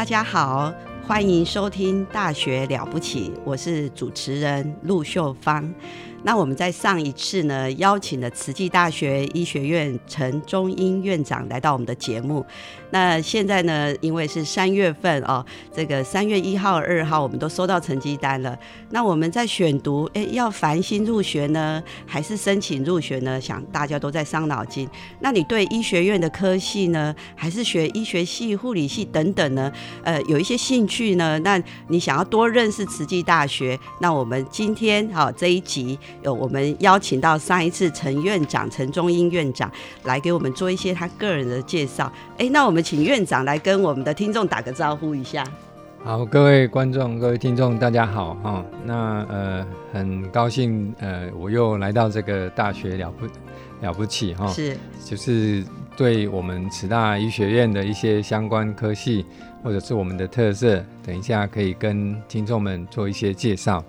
大家好，欢迎收听《大学了不起》，我是主持人陆秀芳。那我们在上一次呢，邀请了慈济大学医学院陈中英院长来到我们的节目。那现在呢，因为是三月份哦，这个三月一号、二号我们都收到成绩单了。那我们在选读，哎，要繁星入学呢，还是申请入学呢？想大家都在伤脑筋。那你对医学院的科系呢，还是学医学系、护理系等等呢？呃，有一些兴趣呢？那你想要多认识慈济大学？那我们今天好这一集。有我们邀请到上一次陈院长陈中英院长来给我们做一些他个人的介绍。哎，那我们请院长来跟我们的听众打个招呼一下。好，各位观众、各位听众，大家好哈。那呃，很高兴呃，我又来到这个大学了不了不起哈。是，就是对我们慈大医学院的一些相关科系或者是我们的特色，等一下可以跟听众们做一些介绍。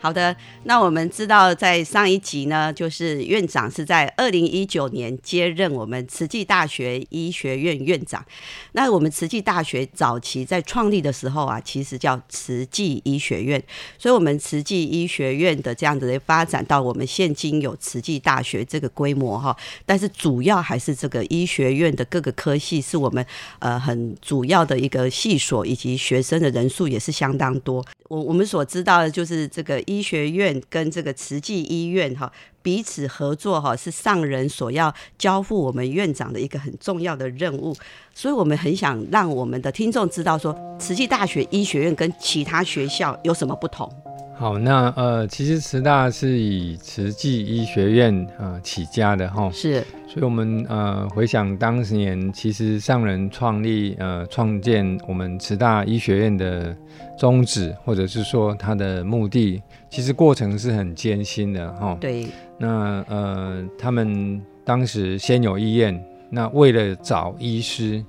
好的，那我们知道，在上一集呢，就是院长是在二零一九年接任我们慈济大学医学院院长。那我们慈济大学早期在创立的时候啊，其实叫慈济医学院，所以我们慈济医学院的这样子的发展到我们现今有慈济大学这个规模哈，但是主要还是这个医学院的各个科系是我们呃很主要的一个系所，以及学生的人数也是相当多。我我们所知道的就是这个医学院跟这个慈济医院哈彼此合作哈是上人所要交付我们院长的一个很重要的任务，所以我们很想让我们的听众知道说慈济大学医学院跟其他学校有什么不同。好，那呃，其实慈大是以慈济医学院呃起家的哈，是，所以我们呃回想当年，其实上人创立呃创建我们慈大医学院的宗旨，或者是说他的目的，其实过程是很艰辛的哈。对，那呃他们当时先有医院，那为了找医师，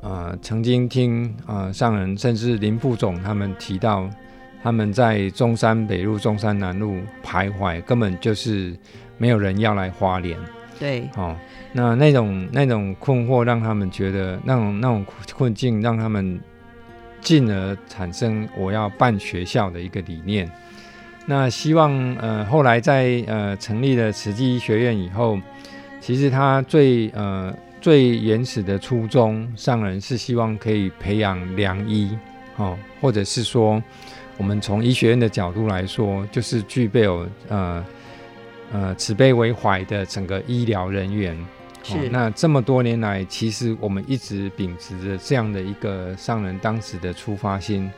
呃曾经听呃上人甚至林副总他们提到。他们在中山北路、中山南路徘徊，根本就是没有人要来花莲。对，哦，那那种那种困惑，让他们觉得那种那种困境，让他们进而产生我要办学校的一个理念。那希望呃后来在呃成立了慈济医学院以后，其实他最呃最原始的初衷，上人是希望可以培养良医，哦，或者是说。我们从医学院的角度来说，就是具备有呃呃慈悲为怀的整个医疗人员。是。那这么多年来，其实我们一直秉持着这样的一个上人当时的出发心，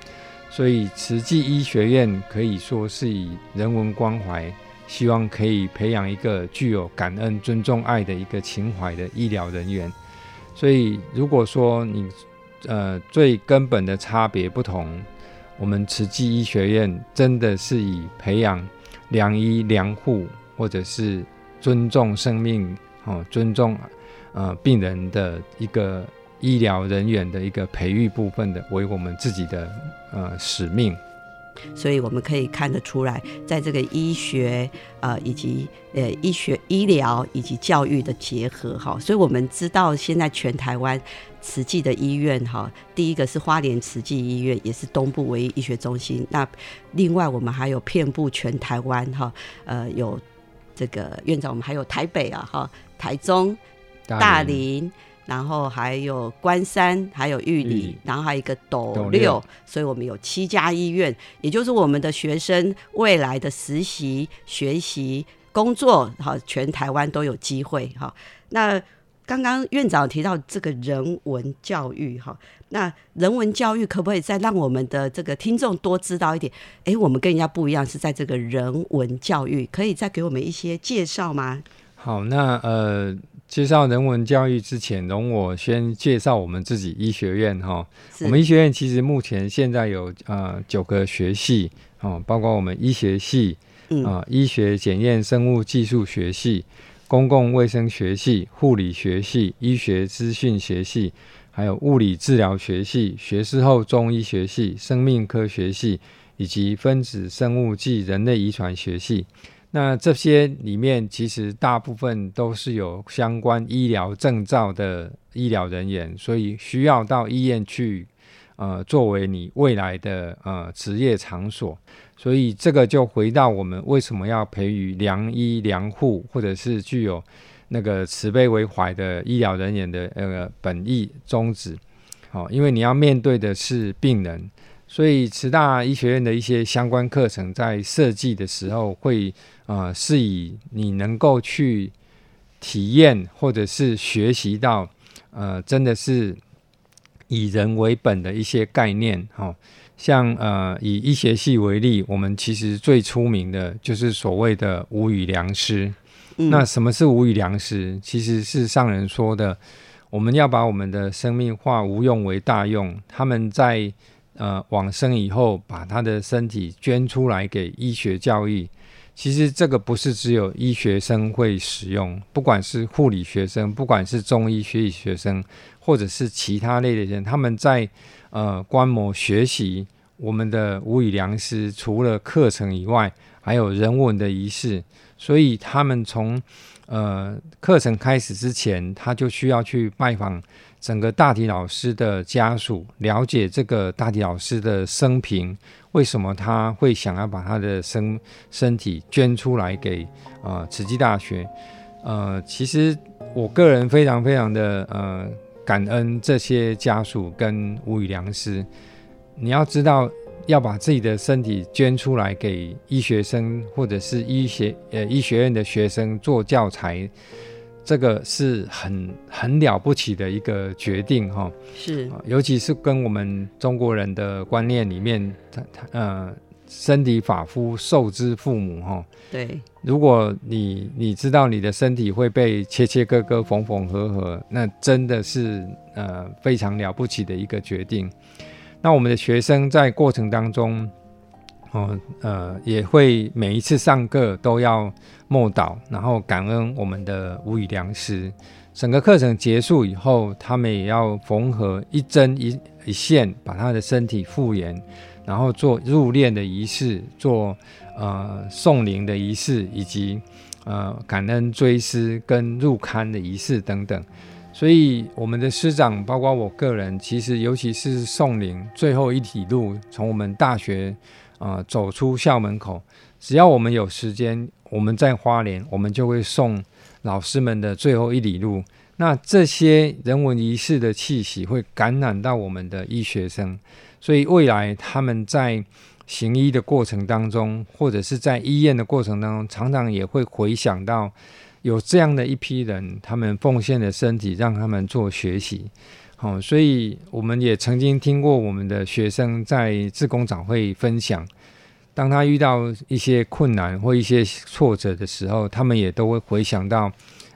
所以慈济医学院可以说是以人文关怀，希望可以培养一个具有感恩、尊重、爱的一个情怀的医疗人员。所以，如果说你呃最根本的差别不同。我们慈济医学院真的是以培养良医良护，或者是尊重生命、哦尊重呃病人的一个医疗人员的一个培育部分的，为我们自己的呃使命。所以我们可以看得出来，在这个医学呃以及呃医学医疗以及教育的结合哈，所以我们知道现在全台湾。慈济的医院哈，第一个是花莲慈济医院，也是东部唯一医学中心。那另外我们还有遍布全台湾哈，呃，有这个院长，我们还有台北啊哈，台中、大林、然后还有关山，还有玉玉里里，然后还有一个斗斗六六，所以我们有七家医院，也就是我们的学生未来的实习、学习、工作，好，全台湾都有机会哈。那刚刚院长提到这个人文教育哈，那人文教育可不可以再让我们的这个听众多知道一点？哎，我们跟人家不一样，是在这个人文教育，可以再给我们一些介绍吗？好，那呃，介绍人文教育之前，容我先介绍我们自己医学院哈。我们医学院其实目前现在有呃九个学系哦，包括我们医学系嗯啊、医学检验生物技术学系、公共卫生学系、护理学系、医学资讯学系，还有物理治疗学系、学士后中医学系、生命科学系，以及分子生物暨人类遗传学系。那这些里面，其实大部分都是有相关医疗证照的医疗人员，所以需要到医院去，呃，作为你未来的呃职业场所。所以这个就回到我们为什么要培育良医良护，或者是具有那个慈悲为怀的医疗人员的呃本意宗旨。好、因为你要面对的是病人，所以慈大医学院的一些相关课程在设计的时候会呃是以你能够去体验或者是学习到呃真的是以人为本的一些概念哈、像呃以医学系为例，我们其实最出名的就是所谓的无语良师。嗯那什么是无语良师？其实是上人说的，我们要把我们的生命化无用为大用。他们在呃往生以后，把他的身体捐出来给医学教育。其实这个不是只有医学生会使用，不管是护理学生，不管是中医学理学生，或者是其他类的人，他们在呃观摩学习我们的无语良师，除了课程以外，还有人文的仪式。所以他们从呃课程开始之前，他就需要去拜访整个大体老师的家属，了解这个大体老师的生平，为什么他会想要把他的身身体捐出来给呃慈济大学。呃，其实我个人非常非常的呃感恩这些家属跟无语良师。你要知道，要把自己的身体捐出来给医学生或者是医学呃医学院的学生做教材，这个是很很了不起的一个决定哈、是。啊尤其是跟我们中国人的观念里面，他他呃身体发肤受之父母哈、对，如果你你知道你的身体会被切切割割、缝缝合合，那真的是呃非常了不起的一个决定。那我们的学生在过程当中，哦呃也会每一次上课都要默祷，然后感恩我们的无语良师。整个课程结束以后，他们也要缝合一针一一线，把他的身体复原，然后做入殓的仪式，做呃送灵的仪式，以及呃感恩追思跟入龛的仪式等等。所以我们的师长，包括我个人，其实尤其是送灵最后一体路，从我们大学呃走出校门口，只要我们有时间，我们在花莲，我们就会送老师们的最后一里路。那这些人文仪式的气息会感染到我们的医学生，所以未来他们在行医的过程当中，或者是在医院的过程当中，常常也会回想到有这样的一批人，他们奉献的身体，让他们做学习。好、所以我们也曾经听过我们的学生在自工长会分享，当他遇到一些困难或一些挫折的时候，他们也都会回想到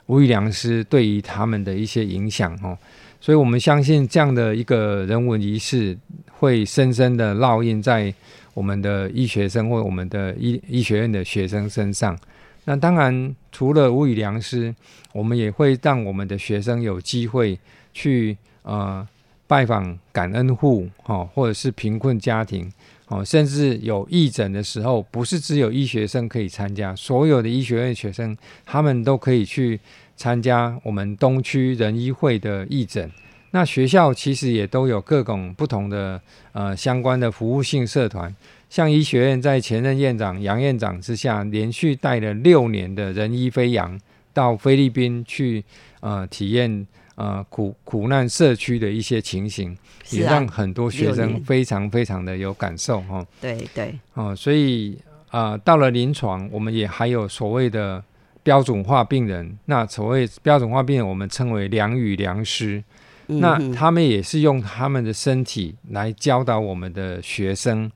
无语良师对于他们的一些影响哦。所以我们相信这样的一个人文仪式会深深的烙印在我们的医学生或我们的医医学院的学生身上。那当然，除了无语良师，我们也会让我们的学生有机会去呃拜访感恩户哈、或者是贫困家庭哦，甚至有义诊的时候，不是只有医学生可以参加，所有的医学院学生他们都可以去参加我们东区仁医会的义诊。那学校其实也都有各种不同的呃相关的服务性社团，像医学院在前任院长杨院长之下，连续带了六年的仁医飞扬到菲律宾去呃体验呃苦苦难社区的一些情形，也让很多学生非常非常的有感受哈。对对哦，所以啊，到了临床，我们也还有所谓的标准化病人。那所谓标准化病人，我们称为良语良师。那他们也是用他们的身体来教导我们的学生。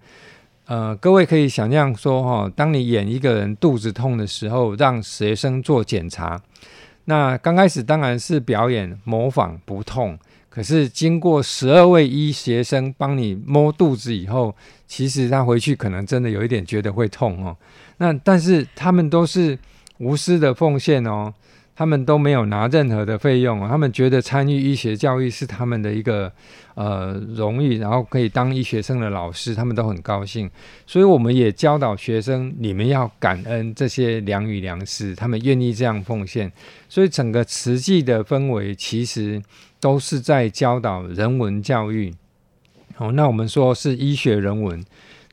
呃，各位可以想象说，哈，当你演一个人肚子痛的时候，让学生做检查，那刚开始当然是表演模仿不痛，可是经过十二位医学生帮你摸肚子以后，其实他回去可能真的有一点觉得会痛哦。那但是他们都是无私的奉献哦。他们都没有拿任何的费用，他们觉得参与医学教育是他们的一个呃荣誉，然后可以当医学生的老师，他们都很高兴。所以我们也教导学生，你们要感恩这些良语良师，他们愿意这样奉献。所以整个慈济的氛围其实都是在教导人文教育。好，那我们说是医学人文，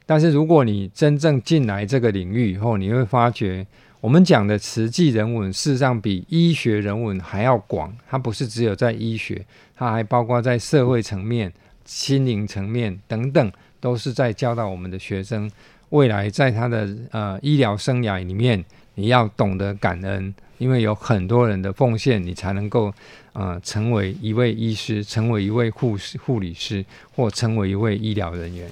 但是如果你真正进来这个领域以后，你会发觉。我们讲的慈济人文，事实上比医学人文还要广。它不是只有在医学，它还包括在社会层面、心灵层面等等，都是在教导我们的学生，未来在他的呃医疗生涯里面，你要懂得感恩，因为有很多人的奉献，你才能够呃成为一位医师，成为一位护士、护理师，或成为一位医疗人员。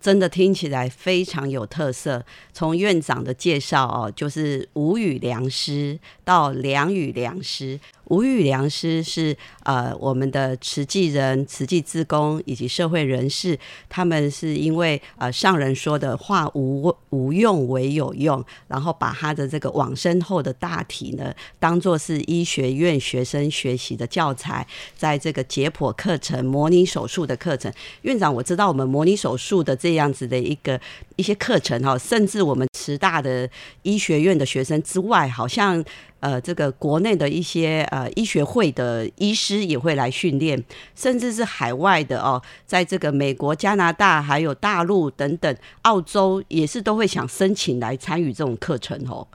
真的听起来非常有特色。从院长的介绍哦，就是无语良师到良语良师。无语良师是呃我们的慈济人、慈济志工以及社会人士，他们是因为呃上人说的话无无用为有用，然后把他的这个往生后的大体呢，当做是医学院学生学习的教材，在这个解剖课程、模拟手术的课程。院长，我知道我们模拟手术的这样子的一个一些课程哈，甚至我们慈大的医学院的学生之外，好像。呃，这个国内的一些呃医学会的医师也会来训练，甚至是海外的哦，在这个美国、加拿大还有大陆等等，澳洲也是都会想申请来参与这种课程哦。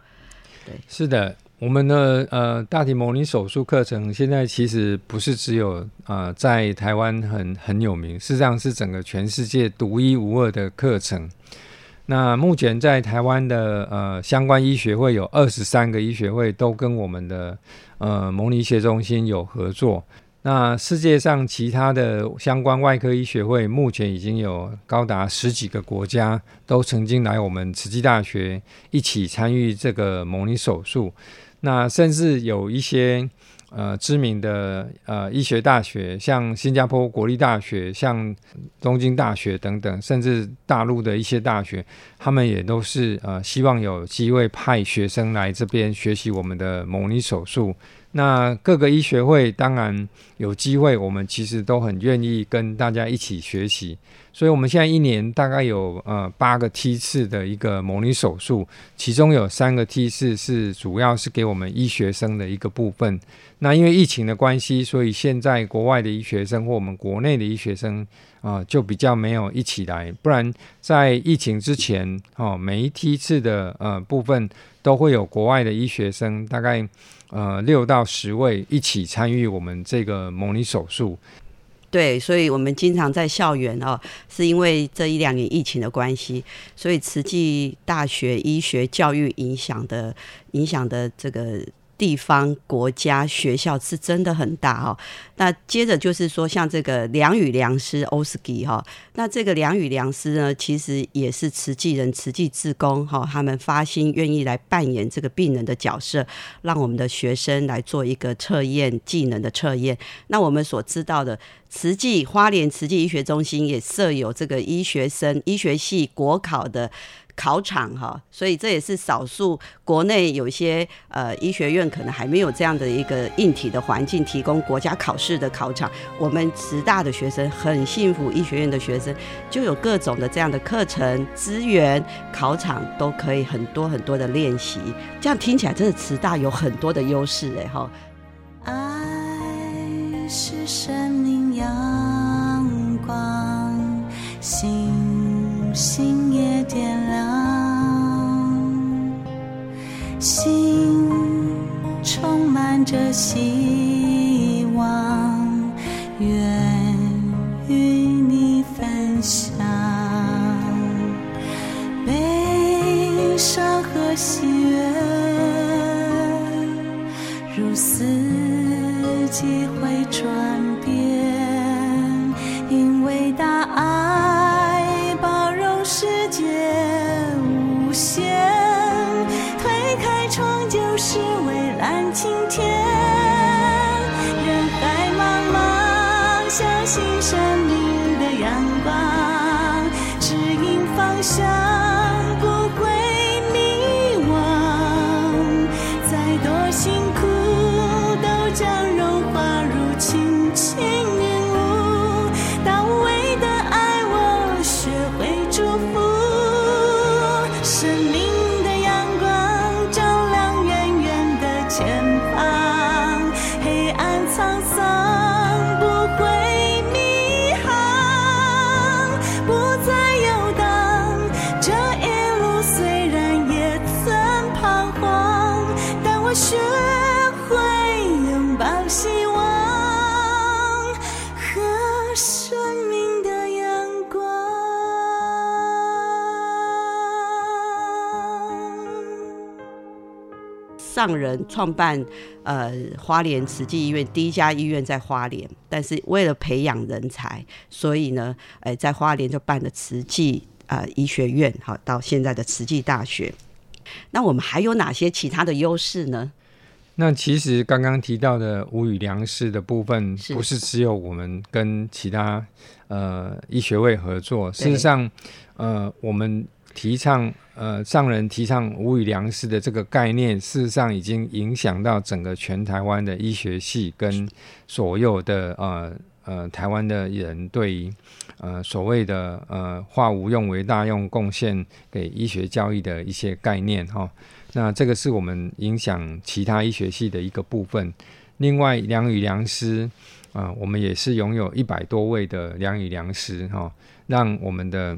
对，是的，我们的呃大体模拟手术课程现在其实不是只有呃在台湾很很有名，事实上是整个全世界独一无二的课程。那目前在台湾的呃相关医学会有二十三个医学会都跟我们的呃模拟学中心有合作。那世界上其他的相关外科医学会目前已经有高达十几个国家都曾经来我们慈济大学一起参与这个模拟手术。那甚至有一些。呃，知名的呃医学大学，像新加坡国立大学、像东京大学等等，甚至大陆的一些大学，他们也都是呃希望有机会派学生来这边学习我们的模拟手术。那各个医学会当然有机会，我们其实都很愿意跟大家一起学习。所以，我们现在一年大概有呃八个梯次的一个模拟手术，其中有三个梯次是主要是给我们医学生的一个部分。那因为疫情的关系，所以现在国外的医学生或我们国内的医学生啊，就比较没有一起来。不然在疫情之前，哦，每一梯次的呃部分都会有国外的医学生，大概呃六到十位一起参与我们这个模拟手术。对，所以我们经常在校园哦，是因为这一两年疫情的关系，所以慈济大学医学教育影响的影响的这个。地方、国家、学校是真的很大哦。那接着就是说，像这个良语良师欧斯基哈，那这个良语良师呢，其实也是慈济人、慈济志工哈，他们发心愿意来扮演这个病人的角色，让我们的学生来做一个测验技能的测验。那我们所知道的，慈济花莲慈济医学中心也设有这个医学生医学系国考的。考场哈，所以这也是少数国内有些呃医学院可能还没有这样的一个硬体的环境，提供国家考试的考场。我们慈大的学生很幸福，医学院的学生就有各种的这样的课程资源，考场都可以很多很多的练习。这样听起来真的慈大有很多的优势哎哈。爱是生命阳光，星星心充满着希上人创办呃花莲慈济医院第一家医院在花莲，但是为了培养人才，所以呢，哎，在花莲就办了慈济呃医学院，好到现在的慈济大学。那我们还有哪些其他的优势呢？那其实刚刚提到的无语粮食的部分，不是只有我们跟其他呃医学位合作，事实上，呃，我们。提倡呃上人提倡无语良师的这个概念，事实上已经影响到整个全台湾的医学系跟所有的呃呃台湾的人对于呃所谓的呃化无用为大用贡献给医学教育的一些概念哈。那这个是我们影响其他医学系的一个部分。另外良与良师啊，我们也是拥有一百多位的良与良师哈，让我们的。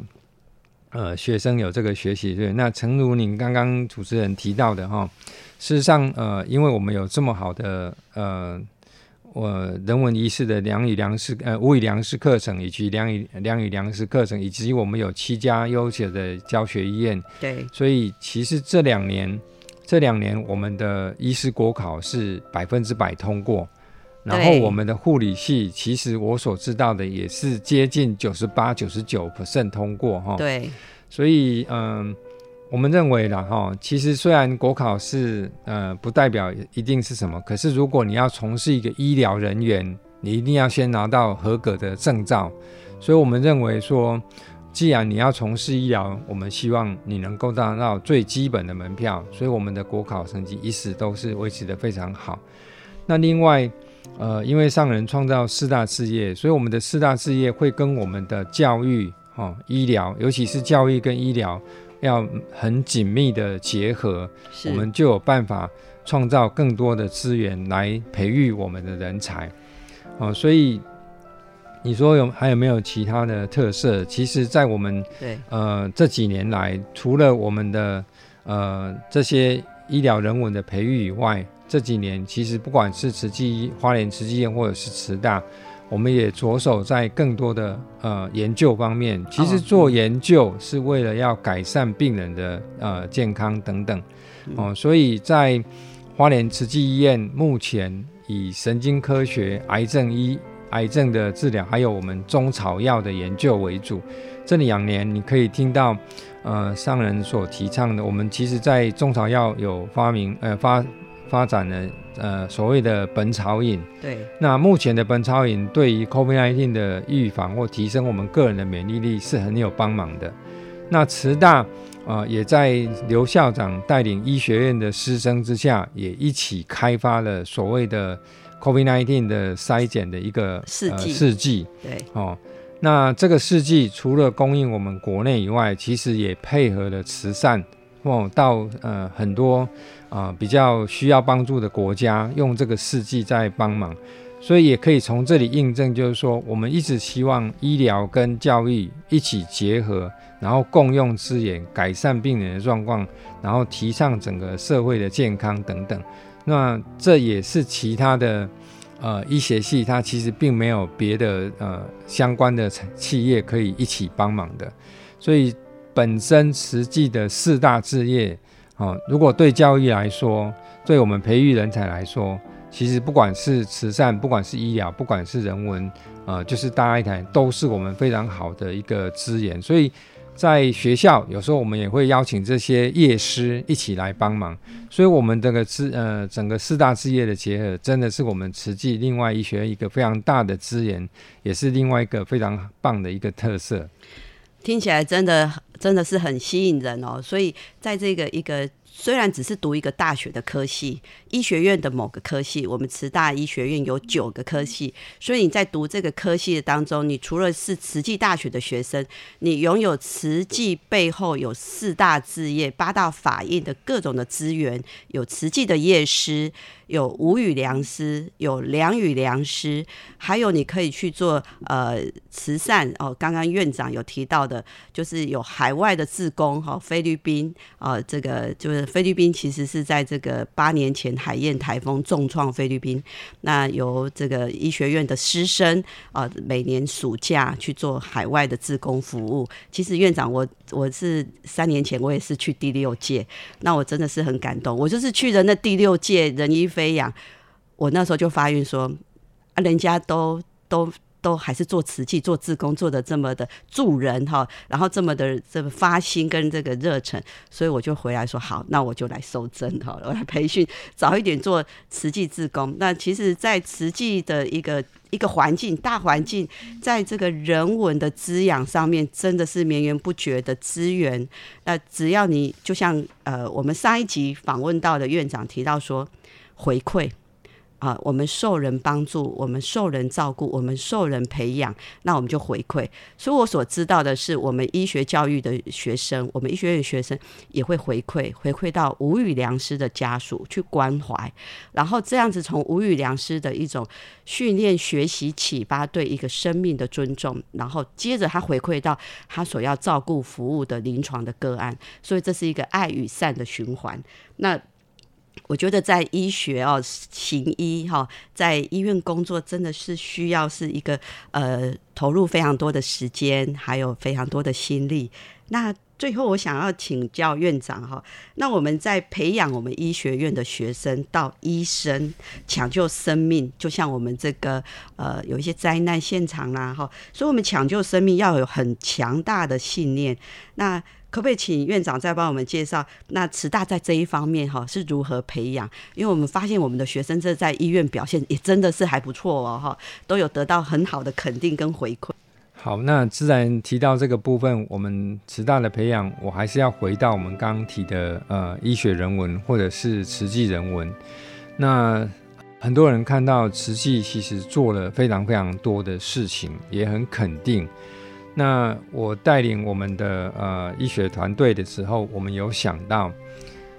呃，学生有这个学习对，那诚如您刚刚主持人提到的哈，事实上，呃，因为我们有这么好的呃，我人文仪式的良语良师呃物语良师课程，以及良语良语良师课程，以及我们有七家优秀的教学医院，对，所以其实这两年这两年我们的医师国考是百分之百通过。然后我们的护理系，其实我所知道的也是接近九十八、九十九 percent 通过哈。对，所以嗯，我们认为了哈，其实虽然国考是呃不代表一定是什么，可是如果你要从事一个医疗人员，你一定要先拿到合格的证照。所以我们认为说，既然你要从事医疗，我们希望你能够拿到最基本的门票。所以我们的国考成绩一直都是维持的非常好。那另外。呃，因为上人创造四大事业，所以我们的四大事业会跟我们的教育、哈医疗，尤其是教育跟医疗要很紧密的结合，我们就有办法创造更多的资源来培育我们的人才。哦，所以你说有还有没有其他的特色？其实，在我们对呃这几年来，除了我们的呃这些医疗人文的培育以外，这几年，其实不管是慈济花莲慈济院，或者是慈大，我们也着手在更多的呃研究方面。其实做研究是为了要改善病人的呃健康等等哦。所以在花莲慈济医院，目前以神经科学、癌症医、癌症的治疗，还有我们中草药的研究为主。这两年你可以听到呃上人所提倡的，我们其实在中草药有发明呃发。发展了呃所谓的本草饮，对，那目前的本草饮对于 COVID-19 的预防或提升我们个人的免疫力是很有帮忙的。那慈大啊也在刘校长带领医学院的师生之下，也一起开发了所谓的 COVID-19 的筛检的一个试剂，试剂，对，哦，那这个试剂除了供应我们国内以外，其实也配合了慈善哦到呃很多。啊，比较需要帮助的国家用这个试剂在帮忙，所以也可以从这里印证，就是说我们一直希望医疗跟教育一起结合，然后共用资源，改善病人的状况，然后提倡整个社会的健康等等。那这也是其他的呃医学系，它其实并没有别的呃相关的企业可以一起帮忙的，所以本身实际的四大置业。哦，如果对教育来说，对我们培育人才来说，其实不管是慈善，不管是医疗，不管是人文，呃，就是大爱台，都是我们非常好的一个资源。所以在学校，有时候我们也会邀请这些业师一起来帮忙。所以，我们这个资呃整个四大置业的结合，真的是我们慈济另外医学一个非常大的资源，也是另外一个非常棒的一个特色。听起来真的真的是很吸引人哦，所以在这个一个。虽然只是读一个大学的科系，医学院的某个科系，我们慈大医学院有九个科系，所以你在读这个科系的当中，你除了是慈济大学的学生，你拥有慈济背后有四大置业、八大法印的各种的资源，有慈济的业师。有无语良师，有良语良师，还有你可以去做呃慈善哦。刚刚院长有提到的，就是有海外的自工哈，菲律宾啊，这个就是菲律宾其实是在这个八年前海燕台风重创菲律宾，那由这个医学院的师生啊，每年暑假去做海外的自工服务。其实院长我我是三年前我也是去第六届，那我真的是很感动，我就是去的那第六届人医飞。扬，我那时候就发愿说，啊，人家都都都还是做瓷器、做自工，做的这么的助人哈，然后这么的这么发心跟这个热忱，所以我就回来说好，那我就来收针哈，我来培训早一点做瓷器自工。那其实，在瓷器的一个一个环境、大环境，在这个人文的滋养上面，真的是绵延不绝的资源。那只要你就像呃，我们上一集访问到的院长提到说。回馈啊，我们受人帮助，我们受人照顾，我们受人培养，那我们就回馈。所以我所知道的是，我们医学教育的学生，我们医学院学生也会回馈，回馈到无语良师的家属去关怀，然后这样子从无语良师的一种训练、学习、启发对一个生命的尊重，然后接着他回馈到他所要照顾服务的临床的个案，所以这是一个爱与善的循环。那我觉得在医学哦，行医哈，在医院工作真的是需要是一个呃投入非常多的时间，还有非常多的心力。那最后我想要请教院长哈，那我们在培养我们医学院的学生到医生抢救生命，就像我们这个呃有一些灾难现场啦哈，所以我们抢救生命要有很强大的信念。那可不可以请院长再帮我们介绍，那慈大在这一方面哈是如何培养？因为我们发现我们的学生这在医院表现也真的是还不错哦哈，都有得到很好的肯定跟回馈。好，那自然提到这个部分，我们慈大的培养，我还是要回到我们刚刚提的呃医学人文或者是慈济人文。那很多人看到慈济其实做了非常非常多的事情，也很肯定。那我带领我们的呃医学团队的时候，我们有想到，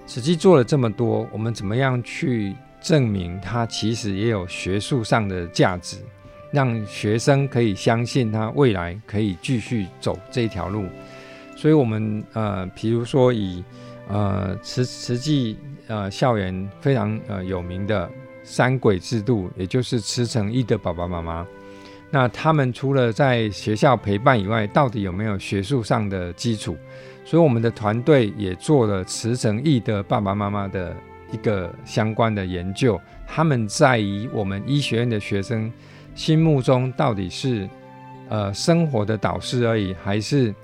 实际做了这么多，我们怎么样去证明它其实也有学术上的价值，让学生可以相信他未来可以继续走这条路。所以，我们呃，比如说以呃慈慈济呃校园非常呃有名的三轨制度，也就是慈诚义的爸爸妈妈。那他们除了在学校陪伴以外，到底有没有学术上的基础？所以我们的团队也做了慈诚义的爸爸妈妈的一个相关的研究。他们在于我们医学院的学生心目中，到底是呃生活的导师而已，还是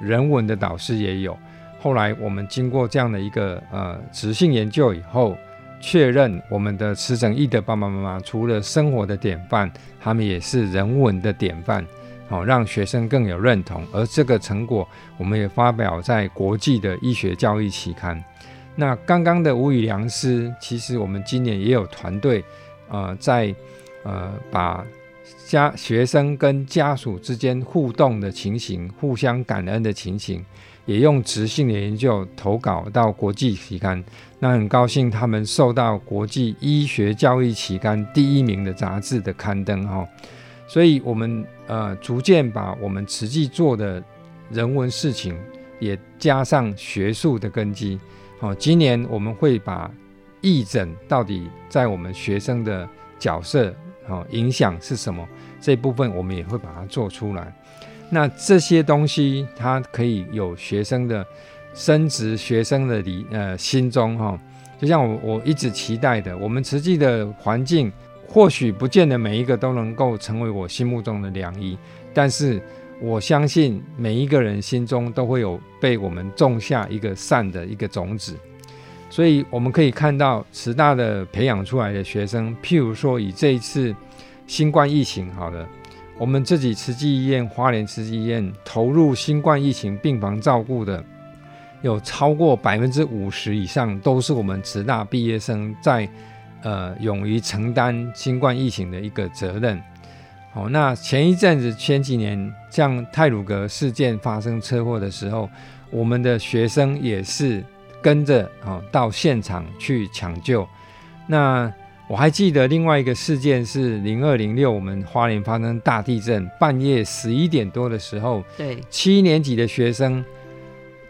人文的导师也有？后来我们经过这样的一个呃直性研究以后。确认我们的慈整义的爸爸妈妈，除了生活的典范，他们也是人文的典范，好让学生更有认同。而这个成果，我们也发表在国际的医学教育期刊。那刚刚的无语良师，其实我们今年也有团队，呃，在呃把家学生跟家属之间互动的情形，互相感恩的情形。也用直性的研究投稿到国际期刊，那很高兴他们受到国际医学教育期刊第一名的杂志的刊登哈，所以我们呃逐渐把我们实际做的人文事情也加上学术的根基，好，今年我们会把义诊到底在我们学生的角色好影响是什么这部分，我们也会把它做出来。那这些东西，它可以有学生的升值，学生的理呃心中哈，就像我我一直期待的，我们慈济的环境或许不见得每一个都能够成为我心目中的良医，但是我相信每一个人心中都会有被我们种下一个善的一个种子。所以我们可以看到慈大的培养出来的学生，譬如说以这一次新冠疫情，好了，我们自己慈济医院花莲慈济医院投入新冠疫情病房照顾的，有超过百分之五十以上都是我们慈大毕业生在呃勇于承担新冠疫情的一个责任。好，那前一阵子前几年像泰鲁格事件发生车祸的时候，我们的学生也是。跟着啊到现场去抢救。那我还记得另外一个事件是零二零六，我们花莲发生大地震，半夜十一点多的时候，对，七年级的学生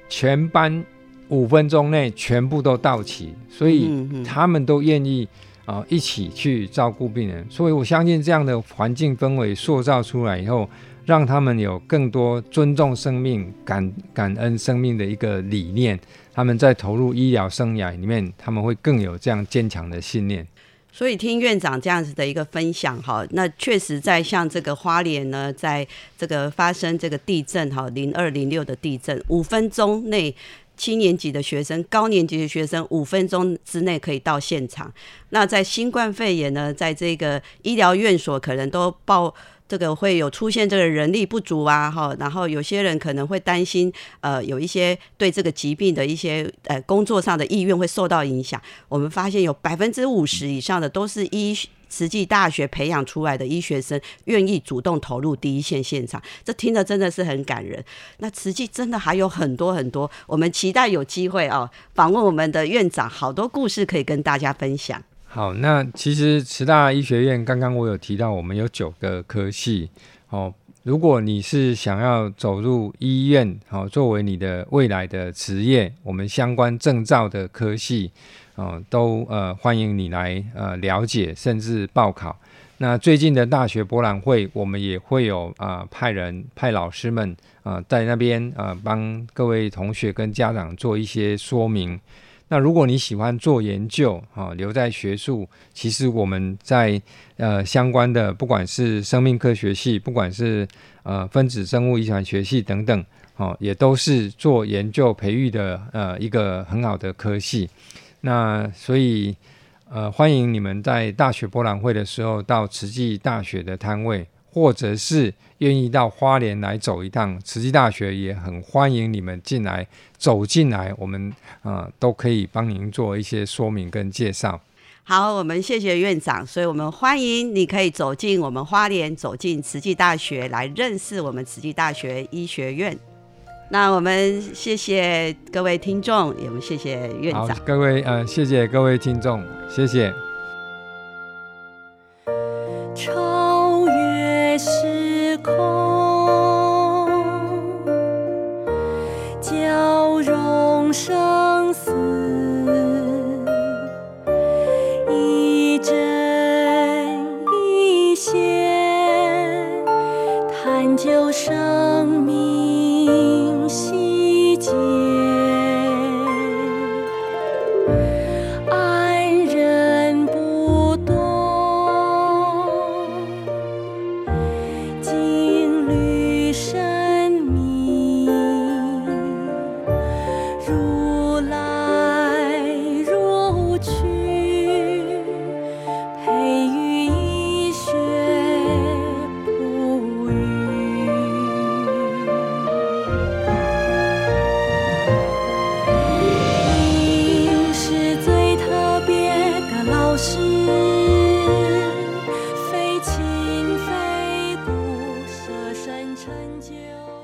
全班五分钟内全部都到齐，所以他们都愿意啊一起去照顾病人。所以我相信这样的环境氛围塑造出来以后，让他们有更多尊重生命、感感恩生命的一个理念。他们在投入医疗生涯里面，他们会更有这样坚强的信念。所以听院长这样子的一个分享，哈，那确实在像这个花莲呢，在这个发生这个地震，哈，零二零六的地震，五分钟内七年级的学生、高年级的学生五分钟之内可以到现场。那在新冠肺炎呢，在这个医疗院所可能都报。这个会有出现这个人力不足啊，哈，然后有些人可能会担心，呃，有一些对这个疾病的一些呃工作上的意愿会受到影响。我们发现有百分之五十以上的都是医实际大学培养出来的医学生，愿意主动投入第一线现场，这听着真的是很感人。那实际真的还有很多很多，我们期待有机会哦，访问我们的院长，好多故事可以跟大家分享。好，那其实慈大医学院刚刚我有提到，我们有九个科系哦。如果你是想要走入医院，好作为你的未来的职业，我们相关证照的科系哦，都呃欢迎你来呃了解，甚至报考。那最近的大学博览会，我们也会有啊派人派老师们啊在那边啊帮各位同学跟家长做一些说明。那如果你喜欢做研究，哈，留在学术，其实我们在呃相关的，不管是生命科学系，不管是呃分子生物遗传学系等等，哦，也都是做研究培育的呃一个很好的科系。那所以呃欢迎你们在大学博览会的时候到慈济大学的摊位。或者是愿意到花莲来走一趟，慈济大学也很欢迎你们进来走进来，我们啊都可以帮您做一些说明跟介绍。好，我们谢谢院长，所以我们欢迎你可以走进我们花莲，走进慈济大学来认识我们慈济大学医学院。那我们谢谢各位听众，也我们谢谢院长。各位呃，谢谢各位听众，谢谢。空交融生死。